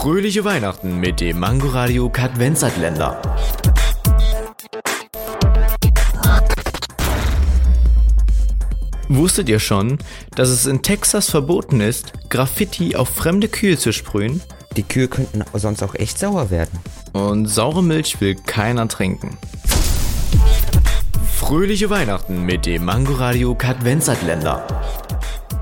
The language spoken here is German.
Fröhliche Weihnachten mit dem Mangoradio Kadvenzatländer. Wusstet ihr schon, dass es in Texas verboten ist, Graffiti auf fremde Kühe zu sprühen? Die Kühe könnten sonst auch echt sauer werden. Und saure Milch will keiner trinken. Fröhliche Weihnachten mit dem Mangoradio Kadvenzatländer.